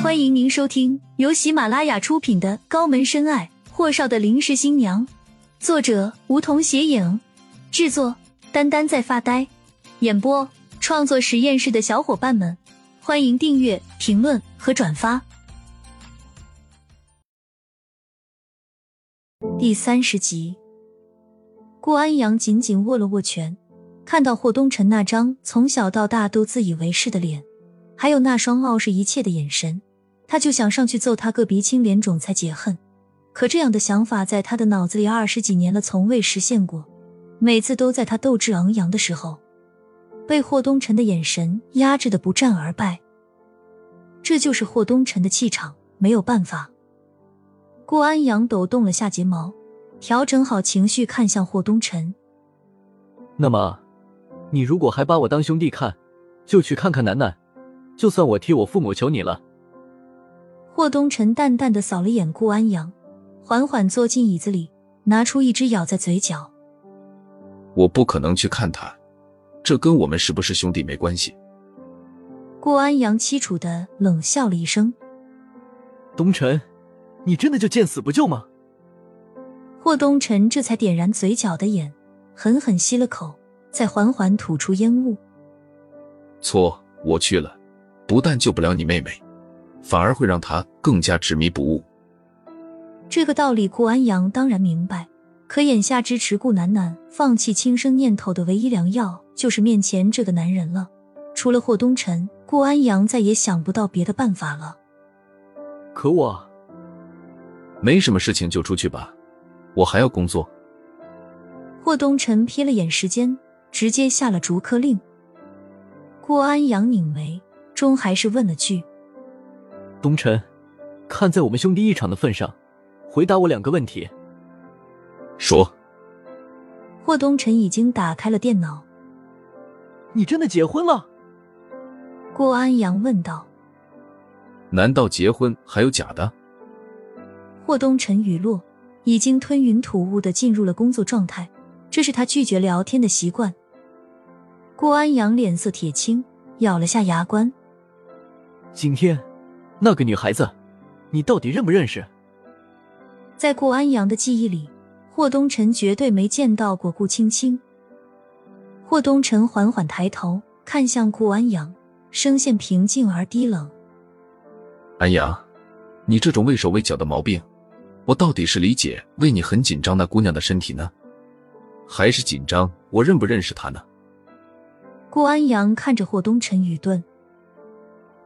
欢迎您收听由喜马拉雅出品的《高门深爱：霍少的临时新娘》，作者梧桐斜影，制作丹丹在发呆，演播创作实验室的小伙伴们，欢迎订阅、评论和转发。第三十集，顾安阳紧紧握了握拳，看到霍东辰那张从小到大都自以为是的脸，还有那双傲视一切的眼神。他就想上去揍他个鼻青脸肿才解恨，可这样的想法在他的脑子里二十几年了，从未实现过。每次都在他斗志昂扬的时候，被霍东辰的眼神压制的不战而败。这就是霍东辰的气场，没有办法。顾安阳抖动了下睫毛，调整好情绪，看向霍东辰。那么，你如果还把我当兄弟看，就去看看楠楠，就算我替我父母求你了。霍东辰淡淡的扫了眼顾安阳，缓缓坐进椅子里，拿出一只咬在嘴角。我不可能去看他，这跟我们是不是兄弟没关系。顾安阳凄楚的冷笑了一声：“东辰，你真的就见死不救吗？”霍东辰这才点燃嘴角的烟，狠狠吸了口，再缓缓吐出烟雾。错，我去了，不但救不了你妹妹。反而会让他更加执迷不悟。这个道理，顾安阳当然明白。可眼下支持顾楠楠放弃轻生念头的唯一良药，就是面前这个男人了。除了霍东辰，顾安阳再也想不到别的办法了。可我没什么事情，就出去吧，我还要工作。霍东辰瞥了眼时间，直接下了逐客令。顾安阳拧眉，终还是问了句。东辰，看在我们兄弟一场的份上，回答我两个问题。说。霍东辰已经打开了电脑。你真的结婚了？郭安阳问道。难道结婚还有假的？霍东辰语落，已经吞云吐雾的进入了工作状态，这是他拒绝聊天的习惯。郭安阳脸色铁青，咬了下牙关。今天。那个女孩子，你到底认不认识？在顾安阳的记忆里，霍东辰绝对没见到过顾青青。霍东辰缓缓抬头看向顾安阳，声线平静而低冷：“安阳，你这种畏手畏脚的毛病，我到底是理解为你很紧张那姑娘的身体呢，还是紧张我认不认识她呢？”顾安阳看着霍东辰，语顿。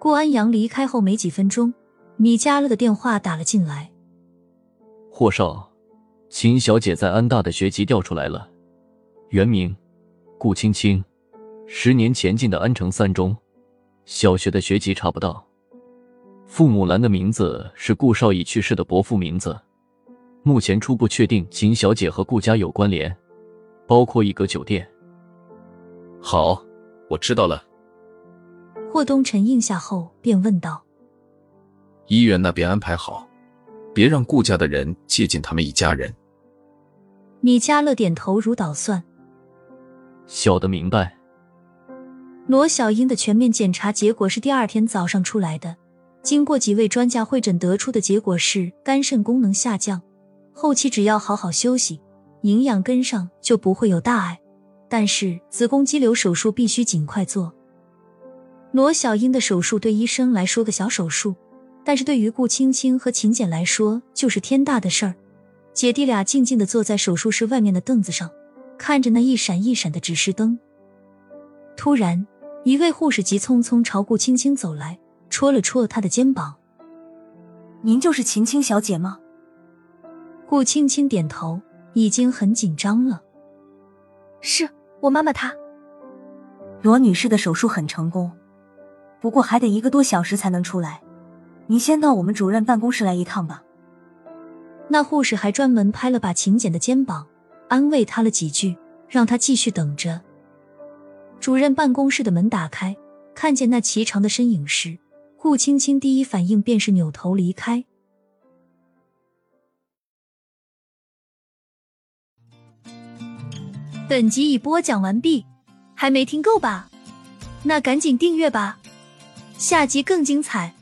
顾安阳离开后没几分钟，米加勒的电话打了进来。霍少，秦小姐在安大的学籍调出来了，原名顾青青，十年前进的安城三中，小学的学籍查不到。父母栏的名字是顾少已去世的伯父名字。目前初步确定秦小姐和顾家有关联，包括一个酒店。好，我知道了。霍东辰应下后，便问道：“医院那边安排好，别让顾家的人接近他们一家人。”米迦勒点头如捣蒜：“小的明白。”罗小英的全面检查结果是第二天早上出来的，经过几位专家会诊得出的结果是肝肾功能下降，后期只要好好休息，营养跟上就不会有大碍。但是子宫肌瘤手术必须尽快做。罗小英的手术对医生来说个小手术，但是对于顾青青和秦简来说就是天大的事儿。姐弟俩静静的坐在手术室外面的凳子上，看着那一闪一闪的指示灯。突然，一位护士急匆匆朝顾青青走来，戳了戳她的肩膀：“您就是秦青小姐吗？”顾青青点头，已经很紧张了。“是我妈妈，她。”罗女士的手术很成功。不过还得一个多小时才能出来，您先到我们主任办公室来一趟吧。那护士还专门拍了把秦简的肩膀，安慰他了几句，让他继续等着。主任办公室的门打开，看见那颀长的身影时，顾青青第一反应便是扭头离开。本集已播讲完毕，还没听够吧？那赶紧订阅吧。下集更精彩。